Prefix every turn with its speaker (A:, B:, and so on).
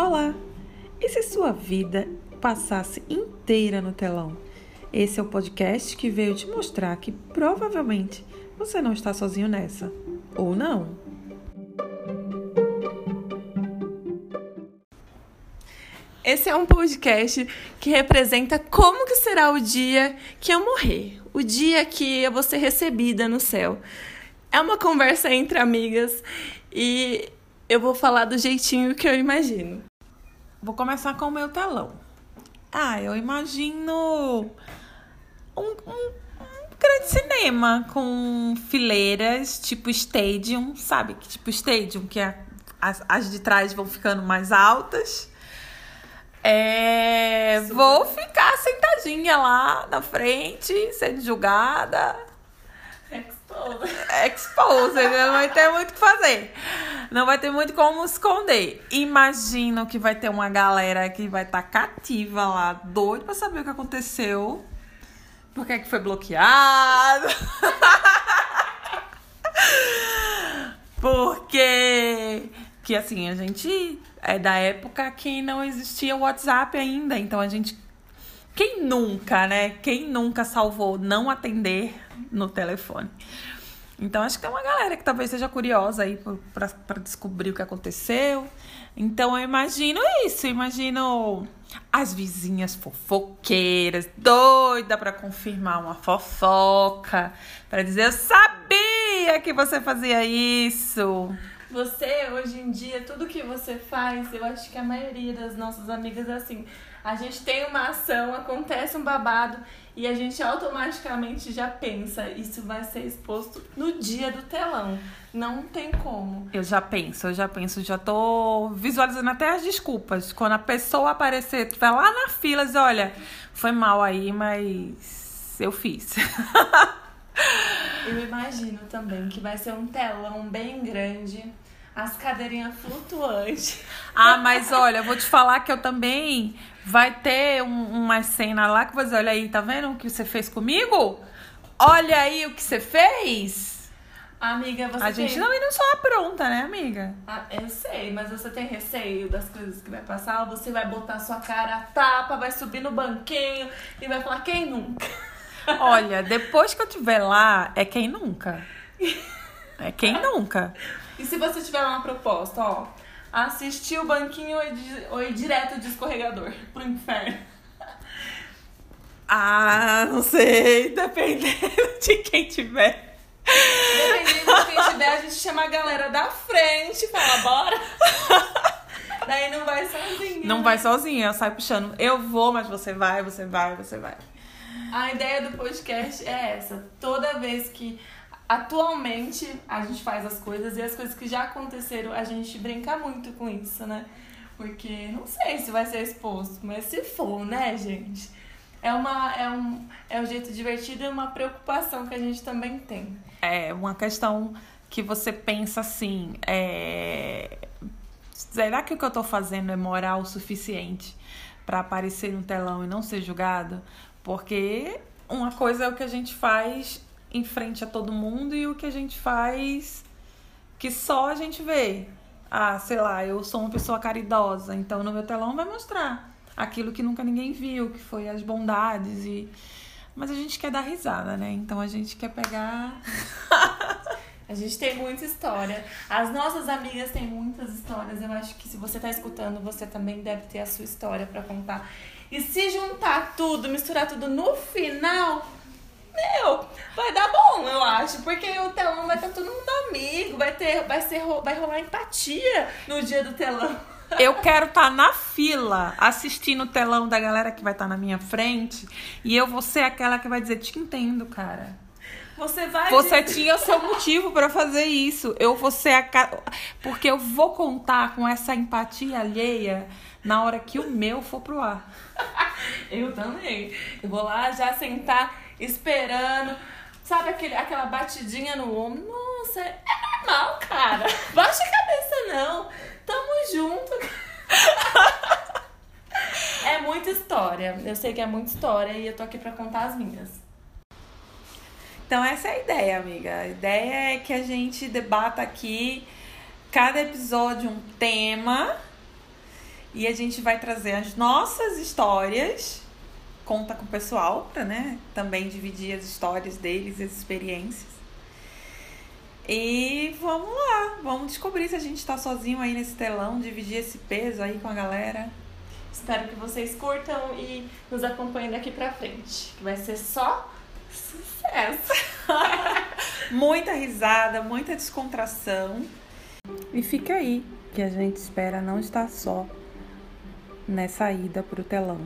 A: Olá! E se sua vida passasse inteira no telão? Esse é o podcast que veio te mostrar que provavelmente você não está sozinho nessa. Ou não?
B: Esse é um podcast que representa como que será o dia que eu morrer, o dia que eu vou ser recebida no céu. É uma conversa entre amigas e eu vou falar do jeitinho que eu imagino.
A: Vou começar com o meu telão. Ah, eu imagino um, um, um grande cinema com fileiras tipo stadium, sabe? Tipo stadium, que é, as, as de trás vão ficando mais altas. É, vou ficar sentadinha lá na frente, sendo julgada.
B: Exposed.
A: Exposed, não vai ter muito o que fazer. Não vai ter muito como esconder. Imagino que vai ter uma galera que vai estar tá cativa lá, doido pra saber o que aconteceu. Por que, é que foi bloqueado? Porque que assim, a gente é da época que não existia o WhatsApp ainda, então a gente quem nunca, né? Quem nunca salvou não atender no telefone? Então, acho que tem uma galera que talvez seja curiosa aí para descobrir o que aconteceu. Então, eu imagino isso. Eu imagino as vizinhas fofoqueiras, doida para confirmar uma fofoca, para dizer: Eu sabia que você fazia isso.
B: Você, hoje em dia, tudo que você faz, eu acho que a maioria das nossas amigas é assim. A gente tem uma ação, acontece um babado e a gente automaticamente já pensa, isso vai ser exposto no dia do telão. Não tem como.
A: Eu já penso, eu já penso, já tô visualizando até as desculpas. Quando a pessoa aparecer, tu vai lá na fila e diz, olha, foi mal aí, mas eu fiz.
B: Eu imagino também que vai ser um telão bem grande, as cadeirinhas flutuantes.
A: Ah, mas olha, eu vou te falar que eu também vai ter um, uma cena lá que você olha aí, tá vendo o que você fez comigo? Olha aí o que você fez.
B: Amiga, você
A: A
B: tem...
A: gente não ainda só apronta, né, amiga?
B: Ah, eu sei, mas você tem receio das coisas que vai passar? Você vai botar sua cara a tapa, vai subir no banquinho e vai falar quem nunca?
A: Olha, depois que eu estiver lá, é quem nunca. É quem nunca.
B: E se você tiver uma proposta, ó, assistir o banquinho ou ir, ou ir direto de escorregador pro inferno?
A: Ah, não sei, dependendo de quem tiver.
B: Dependendo de quem tiver, a gente chama a galera da frente e fala, bora. Daí não vai sozinha.
A: Não vai sozinha, sai puxando. Eu vou, mas você vai, você vai, você vai.
B: A ideia do podcast é essa. Toda vez que atualmente a gente faz as coisas e as coisas que já aconteceram, a gente brinca muito com isso, né? Porque não sei se vai ser exposto, mas se for, né, gente? É, uma, é, um, é um jeito divertido e uma preocupação que a gente também tem.
A: É uma questão que você pensa assim, é... será que o que eu tô fazendo é moral o suficiente para aparecer no telão e não ser julgado? Porque uma coisa é o que a gente faz em frente a todo mundo e o que a gente faz que só a gente vê. Ah, sei lá, eu sou uma pessoa caridosa, então no meu telão vai mostrar aquilo que nunca ninguém viu, que foi as bondades e mas a gente quer dar risada, né? Então a gente quer pegar
B: A gente tem muita história. As nossas amigas têm muitas histórias. Eu acho que se você tá escutando, você também deve ter a sua história para contar. E se juntar tudo, misturar tudo no final, meu, vai dar bom, eu acho. Porque o telão vai estar todo mundo amigo, vai ter, vai ser, vai rolar empatia no dia do telão.
A: Eu quero estar tá na fila assistindo o telão da galera que vai estar tá na minha frente e eu vou ser aquela que vai dizer: Te entendo, cara.
B: Você vai.
A: Você tinha o seu motivo para fazer isso. Eu vou ser a. Porque eu vou contar com essa empatia alheia na hora que o meu for pro ar.
B: Eu também. Eu vou lá já sentar esperando. Sabe aquele, aquela batidinha no ombro? Nossa, é normal, cara. Baixa a cabeça, não. Tamo junto. É muita história. Eu sei que é muita história e eu tô aqui pra contar as minhas.
A: Então essa é a ideia, amiga. A ideia é que a gente debata aqui cada episódio um tema E a gente vai trazer as nossas histórias, conta com o pessoal, pra né, também dividir as histórias deles, as experiências. E vamos lá, vamos descobrir se a gente tá sozinho aí nesse telão, dividir esse peso aí com a galera.
B: Espero que vocês curtam e nos acompanhem daqui pra frente. Que vai ser só sucesso.
A: muita risada, muita descontração. E fica aí, que a gente espera não estar só nessa ida pro telão.